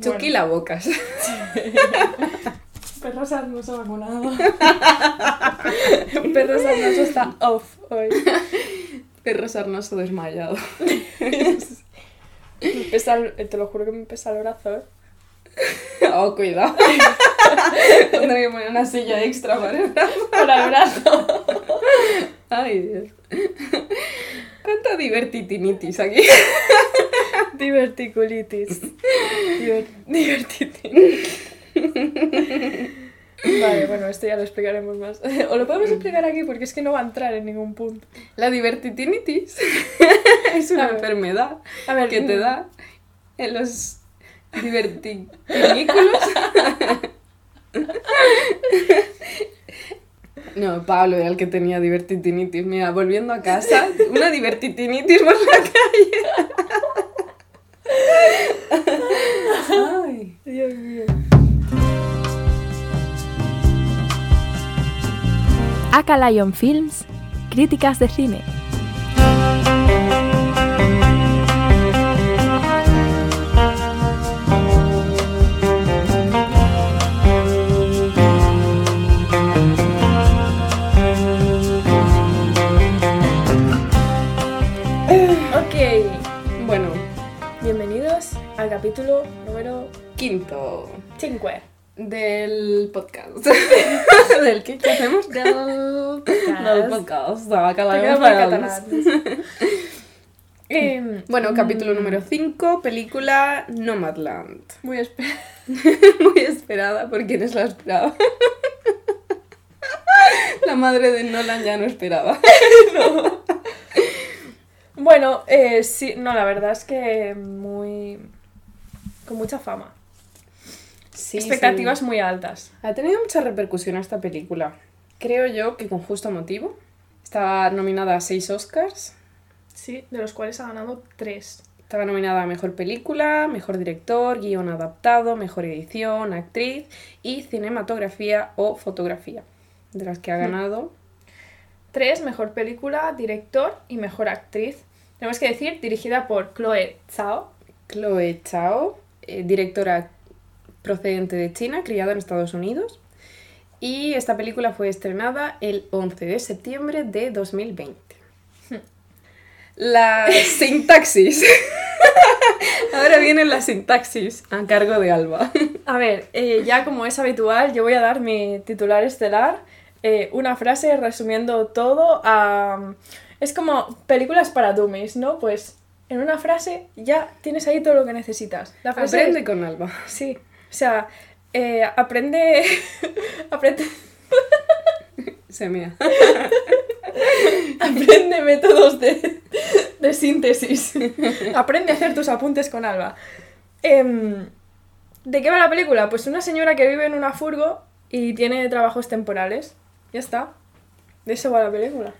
Chucky la bocas. Perro sarnoso vacunado. Perro sarnoso está off hoy. Perro sarnoso desmayado. Me pesa el- te lo juro que me pesa el brazo, ¿eh? Oh, cuidado. Tendré que poner una silla extra para el brazo. Para el brazo. Ay, Dios. Cuánta divertitinitis aquí. Diverticulitis. Diver- divertitinitis. Vale, bueno, esto ya lo explicaremos más. O lo podemos explicar aquí porque es que no va a entrar en ningún punto. La divertitinitis es una A enfermedad A ver, que te da en los diverticulos. No, Pablo era el que tenía divertitinitis. Mira, volviendo a casa, una divertitinitis por la calle. Ay. Dios mío. Lion Films, críticas de cine. Capítulo número quinto 5. del podcast. ¿Del qué? ¿Qué hacemos? Del, del podcast. Catalán. Em, Bueno, capítulo número 5, película Nomadland. muy espe- Muy esperada por quienes la esperaba. La madre de Nolan ya no esperaba. Bueno, eh, sí, no, la verdad es que muy. Con mucha fama. Sí, Expectativas sí. muy altas. Ha tenido mucha repercusión esta película. Creo yo que con justo motivo. Estaba nominada a 6 Oscars. Sí, de los cuales ha ganado 3. Estaba nominada a Mejor Película, Mejor Director, Guión Adaptado, Mejor Edición, Actriz y Cinematografía o Fotografía. De las que ha ganado 3, mejor película, director y mejor actriz. Tenemos que decir, dirigida por Chloe Zhao. Chloe Zhao, eh, directora procedente de China, criada en Estados Unidos. Y esta película fue estrenada el 11 de septiembre de 2020. La sintaxis. Ahora viene la sintaxis a cargo de Alba. A ver, eh, ya como es habitual, yo voy a dar mi titular estelar. eh, una frase resumiendo todo a... Es como películas para dummies, ¿no? Pues en una frase ya tienes ahí todo lo que necesitas. La frase Aprende es- con Alba. Sí, o sea, eh, aprende... aprende... Se mea. Aprende métodos de, de síntesis. Aprende a hacer tus apuntes con Alba. Em, ¿De qué va la película? Pues una señora que vive en una furgo y tiene trabajos temporales. Ya está. De eso va la película.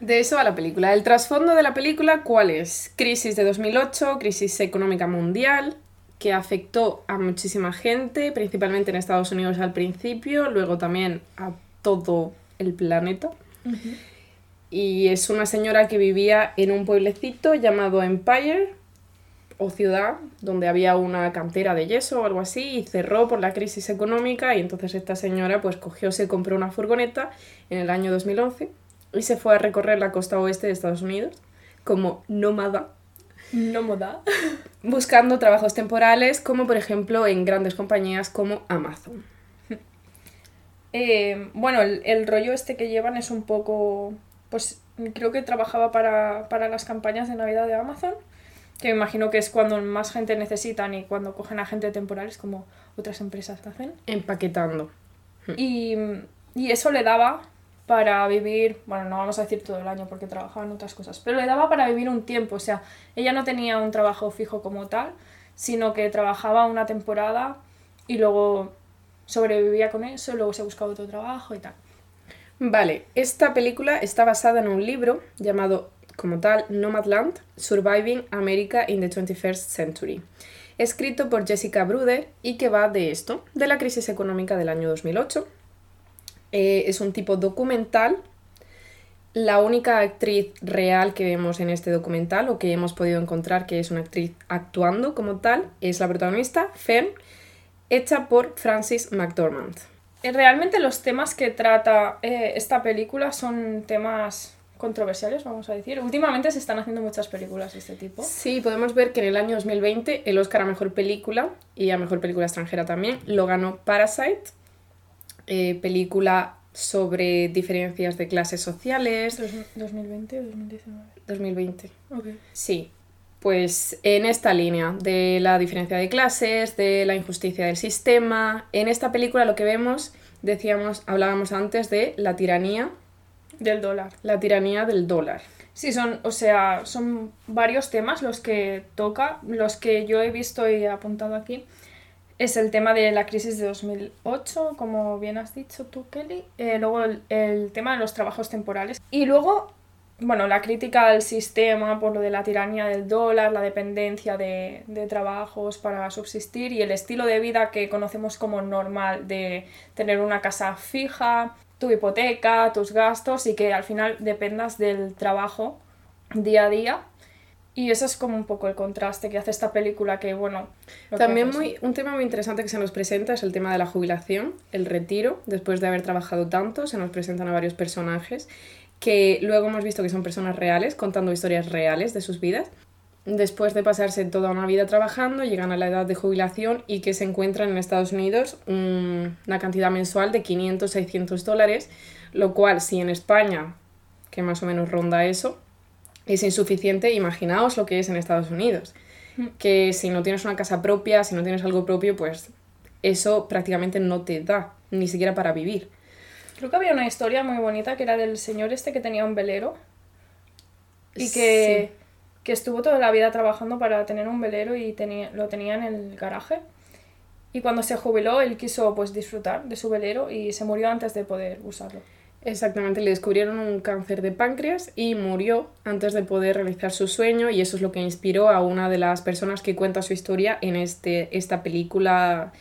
De eso va la película. El trasfondo de la película, ¿cuál es? Crisis de 2008, crisis económica mundial, que afectó a muchísima gente, principalmente en Estados Unidos al principio, luego también a todo el planeta. Y es una señora que vivía en un pueblecito llamado Empire, o ciudad, donde había una cantera de yeso o algo así, y cerró por la crisis económica, y entonces esta señora pues cogió, se compró una furgoneta en el año 2011 y se fue a recorrer la costa oeste de Estados Unidos como nómada, No moda. buscando trabajos temporales, como por ejemplo en grandes compañías como Amazon. Eh, bueno, el, el rollo este que llevan es un poco... Pues creo que trabajaba para, para las campañas de Navidad de Amazon, que me imagino que es cuando más gente necesitan y cuando cogen a gente temporal, es como otras empresas hacen. Empaquetando. Y, y eso le daba para vivir, bueno, no vamos a decir todo el año porque trabajaba en otras cosas, pero le daba para vivir un tiempo, o sea, ella no tenía un trabajo fijo como tal, sino que trabajaba una temporada y luego sobrevivía con eso, luego se buscaba otro trabajo y tal. Vale, esta película está basada en un libro llamado como tal Nomadland, Surviving America in the 21st Century, escrito por Jessica Bruder y que va de esto, de la crisis económica del año 2008. Eh, es un tipo documental La única actriz real que vemos en este documental o que hemos podido encontrar que es una actriz actuando como tal es la protagonista, Fern, hecha por Francis McDormand. Eh, Realmente los temas que trata eh, esta película son temas controversiales, vamos a decir. Últimamente se están haciendo muchas películas de este tipo. Sí, podemos ver que en el año 2020 el Oscar a Mejor Película y a Mejor Película Extranjera también lo ganó Parasite, eh, película sobre diferencias de clases sociales. Dos- 2020 o 2019. 2020. Ok. Sí, pues en esta línea de la diferencia de clases, de la injusticia del sistema, en esta película lo que vemos, decíamos, hablábamos antes de la tiranía, Del dólar. la tiranía del dólar. Sí, son, o sea, son varios temas los que toca. Los que yo he visto y he apuntado aquí es el tema de la crisis de 2008, como bien has dicho tú, Kelly. Eh, luego el, tema de los trabajos temporales. Y luego, bueno, la crítica al sistema por lo de la tiranía del dólar, la dependencia de, de trabajos para subsistir y el estilo de vida que conocemos como normal de tener una casa fija, tu hipoteca, tus gastos y que al final dependas del trabajo día a día. Y eso es como un poco el contraste que hace esta película que, bueno... que También muy, un tema muy interesante que se nos presenta es el tema de la jubilación, el retiro, después de haber trabajado tanto, se nos presentan a varios personajes que luego hemos visto que son personas reales, contando historias reales de sus vidas. Después de pasarse toda una vida trabajando, llegan a la edad de jubilación y que se encuentran en Estados Unidos un- una cantidad mensual de 500, 600 dólares, lo cual si en España, que más o menos ronda eso, es insuficiente, imaginaos lo que es en Estados Unidos que si no tienes una casa propia, si no tienes algo propio, pues eso prácticamente no te da, ni siquiera para vivir. Creo que había una historia muy bonita que era del señor este que tenía un velero y que, que estuvo toda la vida trabajando para tener un velero y tenía, lo tenía en el garaje. Y cuando se jubiló, él quiso pues disfrutar de su velero y se murió antes de poder usarlo. Exactamente, le descubrieron un cáncer de páncreas y murió antes de poder realizar su sueño y eso es lo que inspiró a una de las personas que cuenta su historia en este, esta película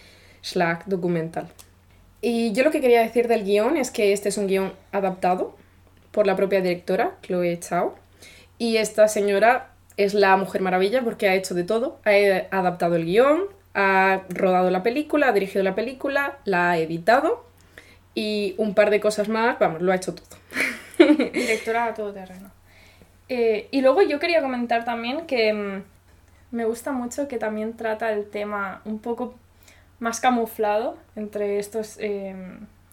Slack documental. Y yo lo que quería decir del guion es que este es un guion adaptado por la propia directora, Chloe Chao, y esta señora es la Mujer Maravilla porque ha hecho de todo, ha adaptado el guion, ha rodado la película, ha dirigido la película, la ha editado y un par de cosas más, vamos, lo ha hecho todo. Directora a todo terreno. Eh, y luego yo quería comentar también que mm, me gusta mucho que también trata el tema un poco más camuflado entre estos, eh,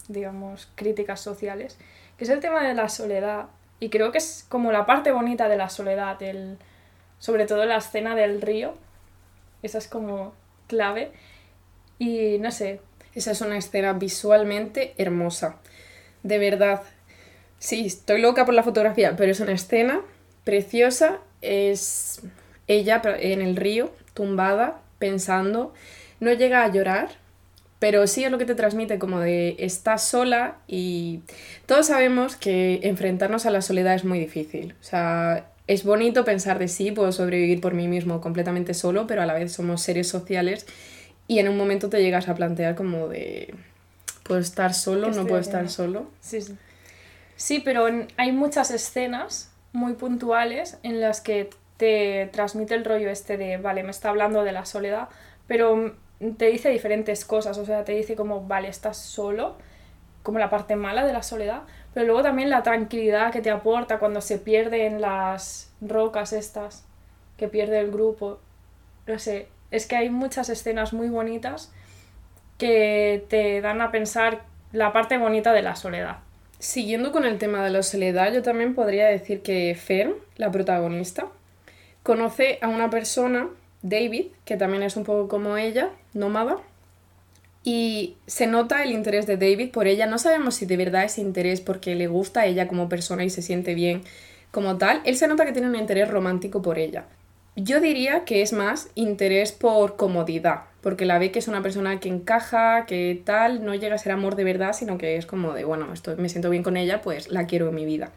digamos, críticas sociales, que es el tema de la soledad. Y creo que es como la parte bonita de la soledad, el, sobre todo la escena del río. Esa es como clave. Y no sé, Esa es una escena visualmente hermosa. De verdad. Sí, estoy loca por la fotografía, pero es una escena preciosa. Es ella en el río, tumbada, pensando. No llega a llorar, pero sí es lo que te transmite como de estás sola y todos sabemos que enfrentarnos a la soledad es muy difícil. O sea, es bonito pensar de sí, puedo sobrevivir por mí mismo completamente solo, pero a la vez somos seres sociales y en un momento te llegas a plantear como de puedo estar solo, ¿Qué no puedo estar solo. Sí, sí. Sí, pero en- hay muchas escenas muy puntuales en las que te transmite el rollo este de, vale, me está hablando de la soledad, pero te dice diferentes cosas, o sea, te dice como, vale, estás solo, como la parte mala de la soledad, pero luego también la tranquilidad que te aporta cuando se pierde en las rocas estas, que pierde el grupo, no sé, es que hay muchas escenas muy bonitas que te dan a pensar la parte bonita de la soledad. Siguiendo con el tema de la soledad, yo también podría decir que Fern, la protagonista, conoce a una persona, David, que también es un poco como ella, nómada, y se nota el interés de David por ella. No sabemos si de verdad es interés porque le gusta a ella como persona y se siente bien como tal. Él se nota que tiene un interés romántico por ella. Yo diría que es más interés por comodidad, porque la ve que es una persona que encaja, que tal, no llega a ser amor de verdad, sino que es como de, bueno, estoy, me siento bien con ella, pues la quiero en mi vida.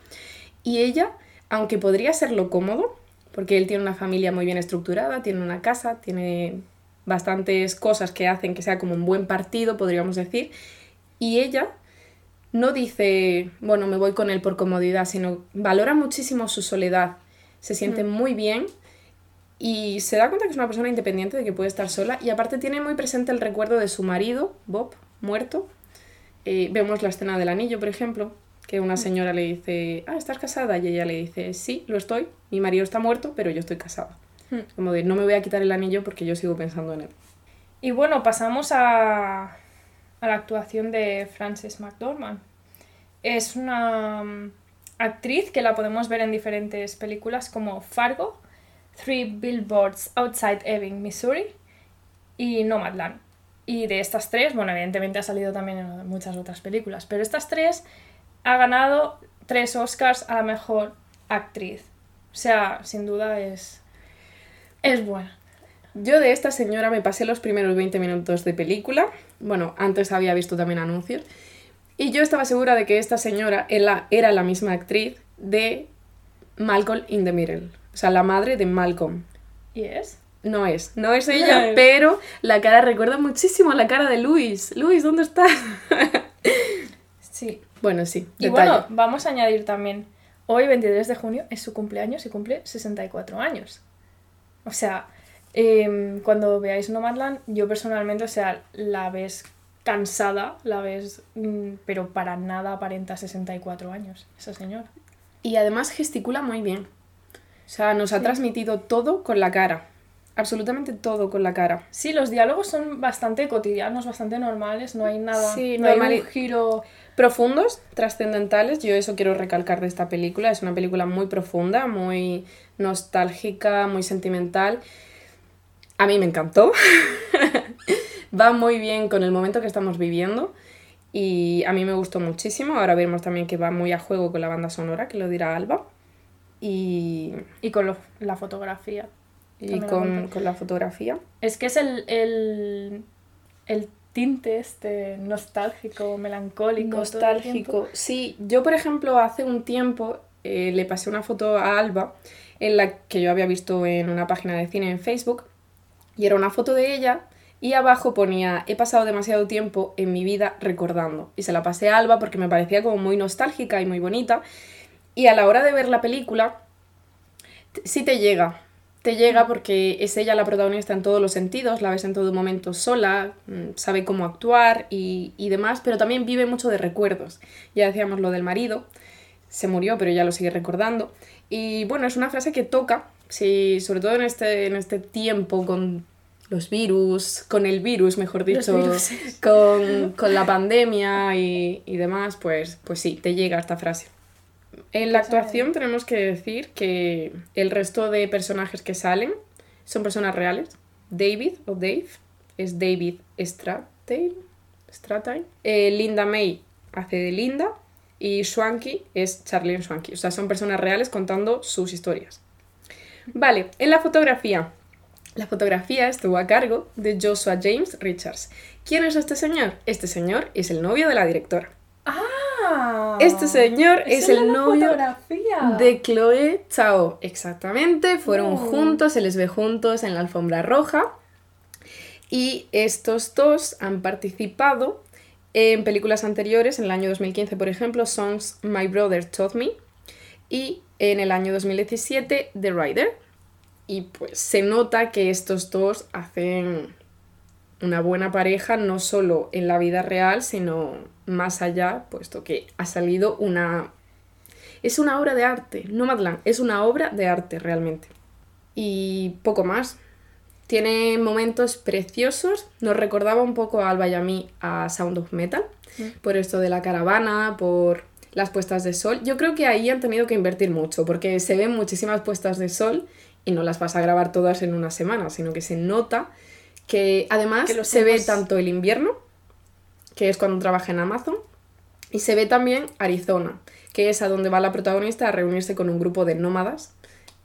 Y ella, aunque podría serlo cómodo, porque él tiene una familia muy bien estructurada, tiene una casa, tiene bastantes cosas que hacen que sea como un buen partido, podríamos decir, y ella no dice, bueno, me voy con él por comodidad, sino valora muchísimo su soledad. Se siente muy bien y se da cuenta que es una persona independiente, de que puede estar sola. Y aparte tiene muy presente el recuerdo de su marido, Bob, muerto. Eh, vemos la escena del anillo, por ejemplo, que una señora le dice, ah, ¿estás casada? Y ella le dice, sí, lo estoy. Mi marido está muerto, pero yo estoy casada. Hmm. Como de, no me voy a quitar el anillo porque yo sigo pensando en él. Y bueno, pasamos a, a la actuación de Frances McDormand. Es una mm, actriz que la podemos ver en diferentes películas como Fargo, Three Billboards Outside Ebbing, Missouri y Nomadland. Y de estas tres, bueno, evidentemente ha salido también en muchas otras películas, pero estas tres ha ganado tres Oscars a la mejor actriz. O sea, sin duda es, es buena. Yo de esta señora me pasé los primeros 20 minutos de película. Bueno, antes había visto también anuncios. Y yo estaba segura de que esta señora era, era la misma actriz de Malcolm in the Middle. O sea, la madre de Malcolm. ¿Y es? No es, no es ella, pero la cara recuerda muchísimo a la cara de Luis. Luis, ¿dónde estás? Sí. bueno, sí. Y detalle. bueno, vamos a añadir también, hoy 23 de junio es su cumpleaños y cumple 64 años. O sea, em, cuando veáis Nomadland, yo personalmente, o sea, la ves cansada, la ves, mm, pero para nada aparenta 64 años, esa señora. Y además gesticula muy bien. O sea, nos ha transmitido todo con la cara. Absolutamente todo con la cara. Sí, los diálogos son bastante cotidianos, bastante normales, no hay nada, Sí, no hay normali- un giro... Profundos, trascendentales, yo eso quiero recalcar de esta película. Es una película muy profunda, muy nostálgica, muy sentimental. A mí me encantó. Va muy bien con el momento que estamos viviendo. Y a mí me gustó muchísimo. Ahora veremos también que va muy a juego con la banda sonora, que lo dirá Alba. Y, Y con lo- la fotografía. y con, con la fotografía. Es que es el, el, el tinte este nostálgico, melancólico. Nostálgico. Sí, yo por ejemplo hace un tiempo eh, le pasé una foto a Alba en la que yo había visto en una página de cine en Facebook y era una foto de ella y abajo ponía he pasado demasiado tiempo en mi vida recordando y se la pasé a Alba porque me parecía como muy nostálgica y muy bonita y a la hora de ver la película sí te llega. Te llega porque es ella la protagonista en todos los sentidos, la ves en todo momento sola, mm, sabe cómo actuar y, y demás, pero también vive mucho de recuerdos. Ya decíamos lo del marido, se murió, pero ya lo sigue recordando. Y bueno, es una frase que toca, sí, sobre todo en este, en este tiempo con los virus, con el virus, mejor dicho, con, con la pandemia y, y demás, pues, pues sí, te llega esta frase. En la actuación tenemos que decir que el resto de personajes que salen son personas reales. David o Dave es David. Strathairn. Eh, Linda May hace de Linda y Swanky es Charlene Swanky. O sea, son personas reales contando sus historias. Vale, en la fotografía. La fotografía estuvo a cargo de Joshua James Richards. ¿Quién es este señor? Este señor es el novio de la directora. ¡Ah! Este señor es el novio fotografía. de Chloe Chao. Exactamente, fueron Oh. juntos, se les ve juntos en la alfombra roja. Y estos dos han participado en películas anteriores, en el año 2015, por ejemplo, Songs My Brother Taught Me. Y en el año 2017, The Rider. Y pues se nota que estos dos hacen una buena pareja, no solo en la vida real, sino más allá, puesto que ha salido una... Es una obra de arte, Nomadland, es una obra de arte realmente. Y poco más. Tiene momentos preciosos, nos recordaba un poco a Alba y a mí a Sound of Metal, por esto de la caravana, por las puestas de sol. Yo creo que ahí han tenido que invertir mucho, porque se ven muchísimas puestas de sol y no las vas a grabar todas en una semana, sino que se nota que además Que los se ve tanto el invierno, que es cuando trabaja en Amazon, y se ve también Arizona, que es a donde va la protagonista a reunirse con un grupo de nómadas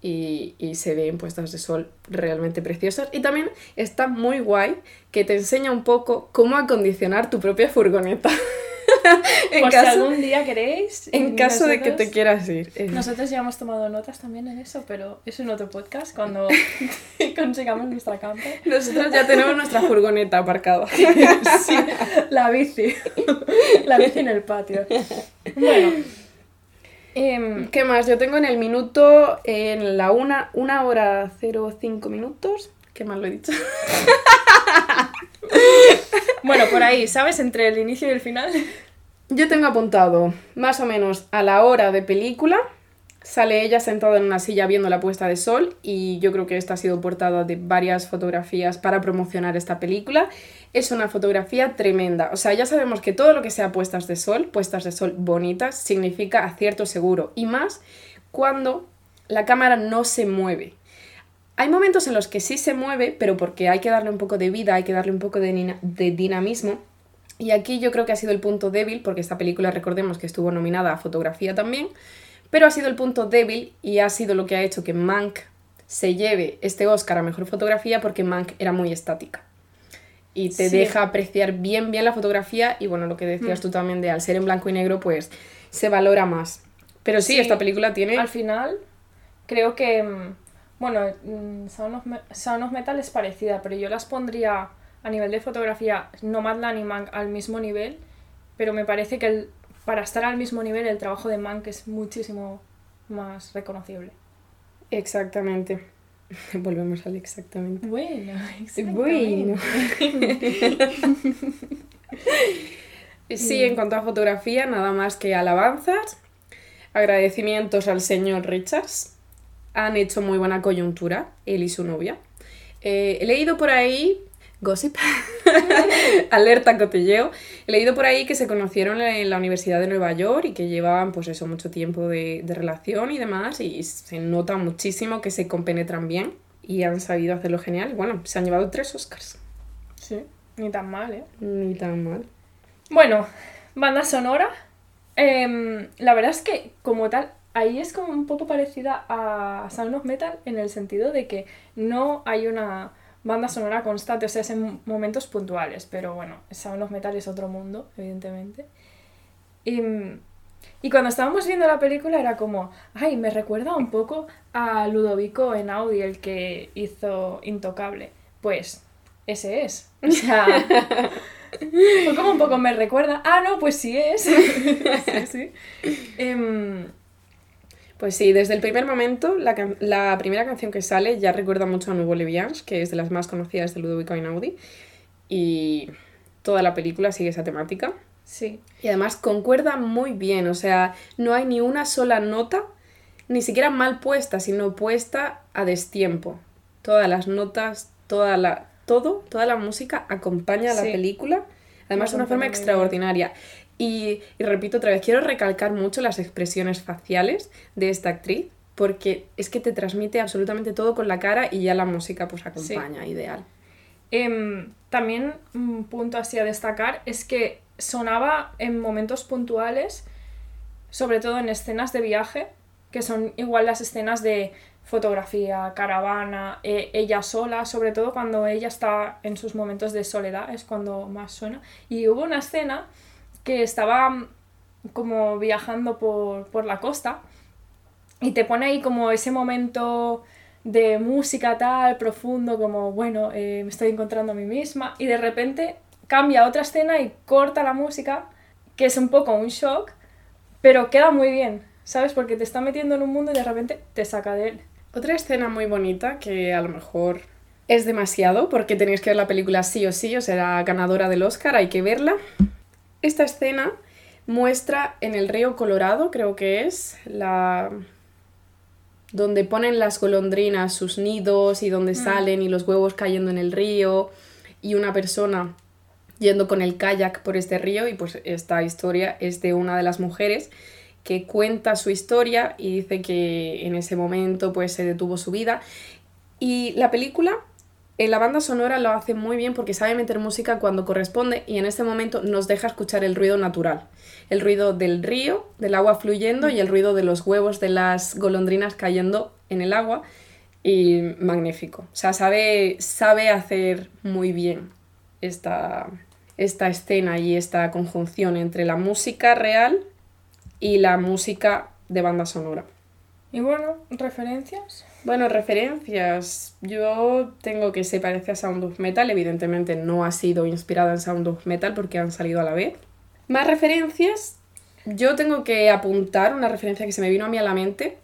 y, y se ven puestas de sol realmente preciosas. Y también está muy guay que te enseña un poco cómo acondicionar tu propia furgoneta. En Por si caso- algún día queréis. En caso de que te quieras ir. Eh, Nosotros ya hemos tomado notas también en eso, pero eso en otro podcast, cuando consigamos nuestra camper. Nosotros ya tenemos nuestra furgoneta aparcada. Sí, la bici. La bici en el patio. Bueno. em, ¿Qué más? Yo tengo en el minuto, en la una, una hora 05 minutos. ¿Qué más lo he dicho? bueno, por ahí, ¿sabes? Entre el inicio y el final. Yo tengo apuntado más o menos a la hora de película. Sale ella sentada en una silla viendo la puesta de sol y yo creo que esta ha sido portada de varias fotografías para promocionar esta película. Es una fotografía tremenda. O sea, ya sabemos que todo lo que sea puestas de sol, puestas de sol bonitas, significa acierto seguro. Y más cuando la cámara no se mueve. Hay momentos en los que sí se mueve, pero porque hay que darle un poco de vida, hay que darle un poco de, de dinamismo. Y aquí yo creo que ha sido el punto débil, porque esta película recordemos que estuvo nominada a fotografía también, pero ha sido el punto débil y ha sido lo que ha hecho que Mank se lleve este Oscar a Mejor Fotografía porque Mank era muy estática. Y te Sí. deja apreciar bien bien la fotografía y bueno, lo que decías Mm. tú también de al ser en blanco y negro pues se valora más. Pero sí, Sí. esta película tiene... Al final, creo que. mm, Bueno, mm, Sound of, Me- Sound of Metal es parecida, pero yo las pondría a nivel de fotografía, Nomadland y Mank al mismo nivel, pero me parece que el- para estar al mismo nivel el trabajo de Mank es muchísimo más reconocible. Exactamente. Volvemos al exactamente. Bueno, Bueno. Sí, en cuanto a fotografía, nada más que alabanzas, agradecimientos al señor Richards. Han hecho muy buena coyuntura, él y su novia. Eh, he leído por ahí, gossip, alerta cotilleo, he leído por ahí que se conocieron en la Universidad de Nueva York y que llevaban pues eso mucho tiempo de, de relación y demás y se nota muchísimo que se compenetran bien y han sabido hacerlo genial. Y bueno, se han llevado tres Oscars. Sí, ni tan mal, ¿eh? Ni tan mal. Bueno, banda sonora. Em, la verdad es que, como tal, ahí es como un poco parecida a Sound of Metal en el sentido de que no hay una banda sonora constante, o sea, es en momentos puntuales, pero bueno, Sound of Metal es otro mundo, evidentemente. Y, y cuando estábamos viendo la película era como, ay, me recuerda un poco a Ludovico en Audi, el que hizo Intocable. Pues, ese es. O sea, fue como un poco me recuerda. Ah, no, pues sí es. sí. Em, Pues sí, desde el primer momento, la, la primera canción que sale ya recuerda mucho a Nuevo Levians, que es de las más conocidas de Ludovico Einaudi. Y toda la película sigue esa temática. sí. Y además concuerda muy bien, o sea, no hay ni una sola nota, ni siquiera mal puesta, sino puesta a destiempo. Todas las notas, toda la, todo, toda la música acompaña a la Sí. película, además de una forma extraordinaria. Y, y repito otra vez, quiero recalcar mucho las expresiones faciales de esta actriz, porque es que te transmite absolutamente todo con la cara y ya la música pues acompaña, ideal. Em, también un punto así a destacar es que sonaba en momentos puntuales, sobre todo en escenas de viaje, que son igual las escenas de fotografía, caravana, eh, ella sola, sobre todo cuando ella está en sus momentos de soledad, es cuando más suena. Y hubo una escena que estaba mm, como viajando por, por la costa y te pone ahí como ese momento de música tal, profundo, como, bueno, eh, me estoy encontrando a mí misma, y de repente cambia otra escena y corta la música, que es un poco un shock, pero queda muy bien, ¿sabes? Porque te está metiendo en un mundo y de repente te saca de él. Otra escena muy bonita que a lo mejor es demasiado porque tenéis que ver la película sí o sí, o será ganadora del Oscar, hay que verla. Esta escena muestra en el río Colorado, creo que es, la donde ponen las golondrinas sus nidos y donde salen y los huevos cayendo en el río y una persona yendo con el kayak por este río y pues esta historia es de una de las mujeres que cuenta su historia y dice que en ese momento pues se detuvo su vida. Y la película en la banda sonora lo hace muy bien porque sabe meter música cuando corresponde y en este momento nos deja escuchar el ruido natural. El ruido del río, del agua fluyendo y el ruido de los huevos de las golondrinas cayendo en el agua. Y magnífico. O sea, sabe, sabe hacer muy bien esta, esta escena y esta conjunción entre la música real y la música de banda sonora. Y bueno, referencias. Bueno, referencias. Yo tengo que se parece a Sound of Metal. Evidentemente no ha sido inspirada en Sound of Metal porque han salido a la vez. Más referencias. Yo tengo que apuntar una referencia que se me vino a mí a la mente.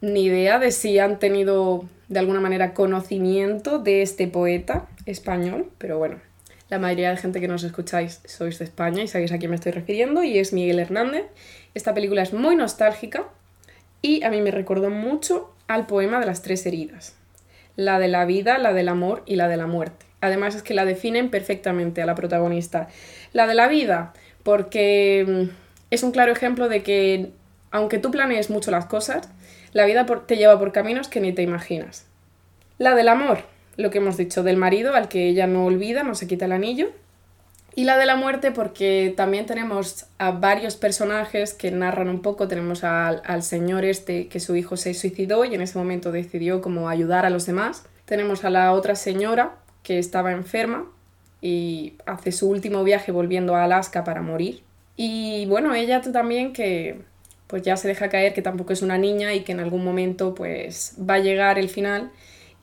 Ni idea de si han tenido de alguna manera conocimiento de este poeta español, pero bueno, la mayoría de gente que nos escucháis sois de España y sabéis a quién me estoy refiriendo y es Miguel Hernández. Esta película es muy nostálgica y a mí me recordó mucho al poema de las tres heridas. La de la vida, la del amor y la de la muerte. Además es que la definen perfectamente a la protagonista. La de la vida, porque mm, es un claro ejemplo de que aunque tú planees mucho las cosas, la vida te lleva por caminos que ni te imaginas. La del amor, lo que hemos dicho, del marido al que ella no olvida, no se quita el anillo. Y la de la muerte porque también tenemos a varios personajes que narran un poco. Tenemos al, al señor este que su hijo se suicidó y en ese momento decidió como ayudar a los demás. Tenemos a la otra señora que estaba enferma y hace su último viaje volviendo a Alaska para morir. Y bueno, ella también que pues ya se deja caer que tampoco es una niña y que en algún momento pues va a llegar el final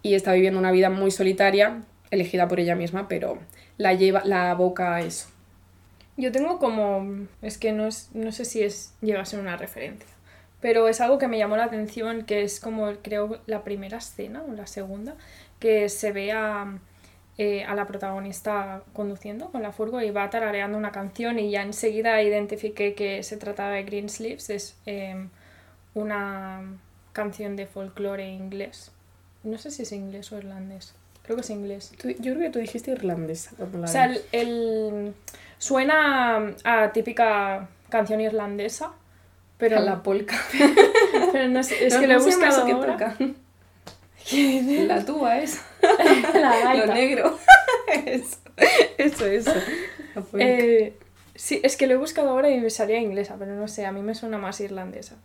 y está viviendo una vida muy solitaria, elegida por ella misma, pero la lleva la boca a eso. Yo tengo como es que no es no sé si es llega a ser una referencia, pero es algo que me llamó la atención que es como creo la primera escena o la segunda que se ve a eh, la protagonista conduciendo con la furgo y va tarareando una canción y ya enseguida identifiqué que se trataba de Green Sleeves, es em, una canción de folclore inglés. No sé si es inglés o irlandés. Creo que es inglés. yo creo que tú dijiste irlandés. o sea, el, suena a típica canción irlandesa, pero... A la polka. pero no sé, es que lo he buscado ahora. La tuba es. La Lo negro. eso, eso, eso. Eh, sí, es que lo he buscado ahora y me salía inglesa, pero no sé, a mí me suena más irlandesa.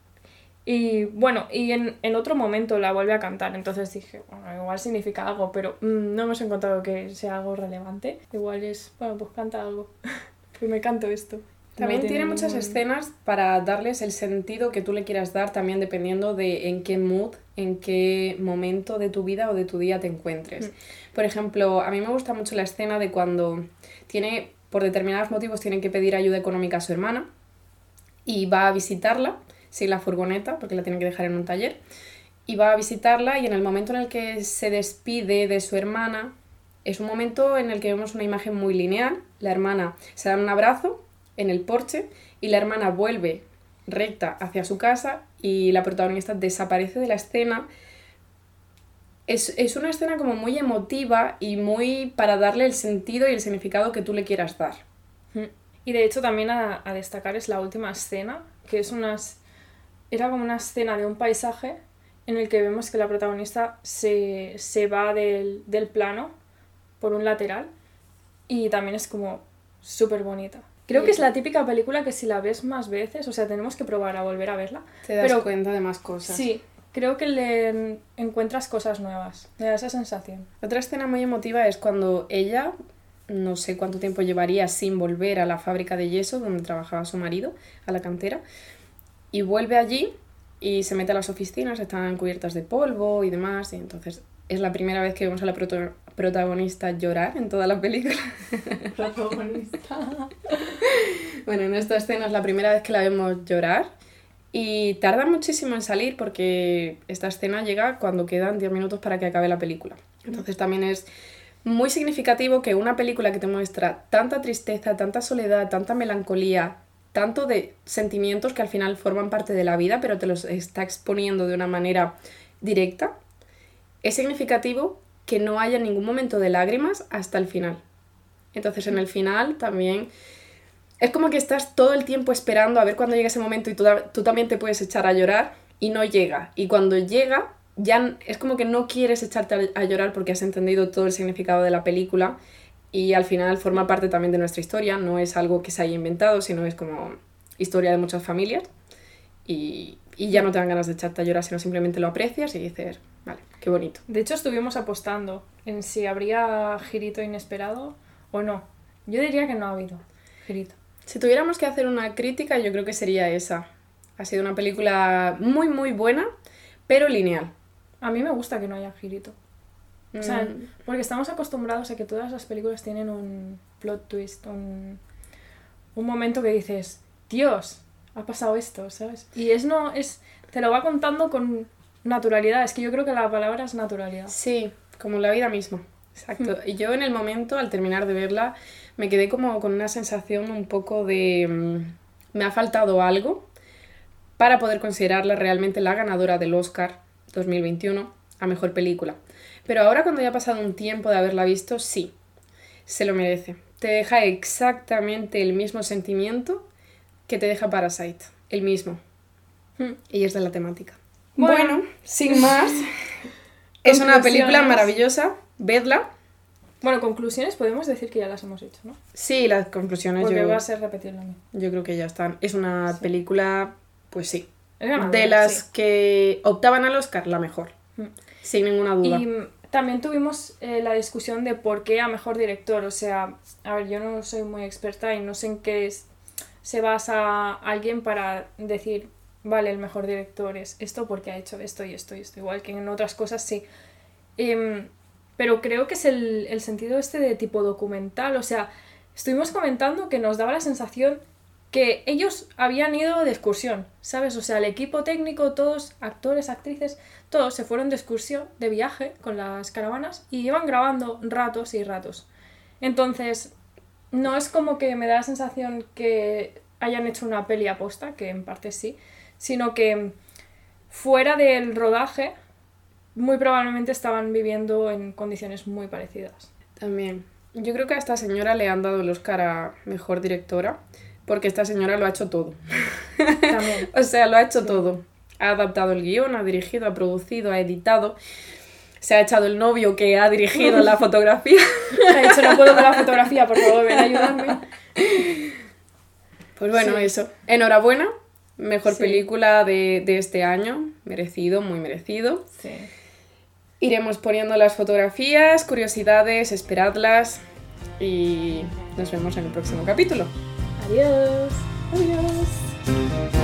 Y bueno, y en, en otro momento la vuelve a cantar, entonces dije, bueno, igual significa algo, pero mm, no hemos encontrado que sea algo relevante. Igual es, bueno, pues canta algo. pues me canto esto. También tiene muchas escenas para darles el sentido que tú le quieras dar, también dependiendo de en qué mood, en qué momento de tu vida o de tu día te encuentres. Mm. Por ejemplo, a mí me gusta mucho la escena de cuando tiene, por determinados motivos, tienen que pedir ayuda económica a su hermana y va a visitarla sin la furgoneta, porque la tienen que dejar en un taller, y va a visitarla y en el momento en el que se despide de su hermana, es un momento en el que vemos una imagen muy lineal, la hermana se da un abrazo en el porche y la hermana vuelve recta hacia su casa y la protagonista desaparece de la escena. Es, una escena como muy emotiva y muy para darle el sentido y el significado que tú le quieras dar. Y de hecho también a, destacar es la última escena, que es unas... Era como una escena de un paisaje en el que vemos que la protagonista se, se va del, del plano por un lateral y también es como súper bonita. Creo que es la típica película que si la ves más veces, o sea, tenemos que probar a volver a verla. Te das cuenta de más cosas. Sí, creo que le encuentras cosas nuevas. Me da esa sensación. Otra escena muy emotiva es cuando ella, no sé cuánto tiempo llevaría sin volver a la fábrica de yeso donde trabajaba su marido, a la cantera, y vuelve allí y se mete a las oficinas, están cubiertas de polvo y demás, y entonces es la primera vez que vemos a la protagonista llorar en toda la película. Protagonista. bueno, en esta escena es la primera vez que la vemos llorar y tarda muchísimo en salir porque esta escena llega cuando quedan 10 minutos para que acabe la película. Entonces también es muy significativo que una película que te muestra tanta tristeza, tanta soledad, tanta melancolía, tanto de sentimientos que al final forman parte de la vida, pero te los está exponiendo de una manera directa, es significativo que no haya ningún momento de lágrimas hasta el final. Entonces en el final también es como que estás todo el tiempo esperando a ver cuándo llega ese momento y tú, tú también te puedes echar a llorar y no llega. Y cuando llega ya es como que no quieres echarte a, llorar porque has entendido todo el significado de la película y al final forma parte también de nuestra historia, no es algo que se haya inventado, sino es como historia de muchas familias y, y ya no te dan ganas de echarte a llorar, sino simplemente lo aprecias y dices, vale, qué bonito. De hecho, estuvimos apostando en si habría girito inesperado o no. Yo diría que no ha habido girito. Si tuviéramos que hacer una crítica, yo creo que sería esa. Ha sido una película muy, muy buena, pero lineal. A mí me gusta que no haya girito. O sea, Mm, porque estamos acostumbrados a que todas las películas tienen un plot twist, un, un momento que dices, Dios, ha pasado esto, ¿sabes? Y es no, es, te lo va contando con naturalidad. Es que yo creo que la palabra es naturalidad. Sí, como la vida misma. Exacto. Y yo en el momento, al terminar de verla, me quedé como con una sensación un poco de... mm, me ha faltado algo para poder considerarla realmente la ganadora del Oscar 2021 a Mejor Película. Pero ahora cuando ya ha pasado un tiempo de haberla visto, sí, se lo merece. Te deja exactamente el mismo sentimiento que te deja Parasite. El mismo. Hmm. Y es de la temática. Bueno. Bueno, sin más, es una película maravillosa. Vedla. Bueno, conclusiones podemos decir que ya las hemos hecho, ¿no? Sí, las conclusiones Porque yo, va a ser repetir lo mismo. yo creo que ya están. Es una Sí. película, pues sí, de las sí. que optaban al Oscar, la mejor. Mm. Sin ninguna duda. Y mm, también tuvimos eh, la discusión de por qué a mejor director. O sea, a ver, yo no soy muy experta y no sé en qué se basa alguien para decir, vale, el mejor director es esto porque ha hecho esto y esto y esto. Igual que en otras cosas sí. Em, pero creo que es el, el sentido este de tipo documental. O sea, estuvimos comentando que nos daba la sensación que ellos habían ido de excursión, ¿sabes? O sea, el equipo técnico, todos, actores, actrices, todos se fueron de excursión, de viaje con las caravanas y iban grabando ratos y ratos. Entonces, no es como que me da la sensación que hayan hecho una peli aposta, que en parte sí, sino que fuera del rodaje, muy probablemente estaban viviendo en condiciones muy parecidas. También. Yo creo que a esta señora le han dado el Oscar a mejor directora, porque esta señora lo ha hecho todo. También. O sea, lo ha hecho todo. Ha adaptado el guion, ha dirigido, ha producido, ha editado. Se ha echado el novio que ha dirigido la fotografía. Ha dicho, no puedo con la fotografía, por favor, ven a ayudarme. Pues bueno, Sí. eso. Enhorabuena. Mejor Sí. película de, de este año. Merecido, muy merecido. Sí. Iremos poniendo las fotografías, curiosidades, esperadlas. Y nos vemos en el próximo capítulo. Adios. Adios.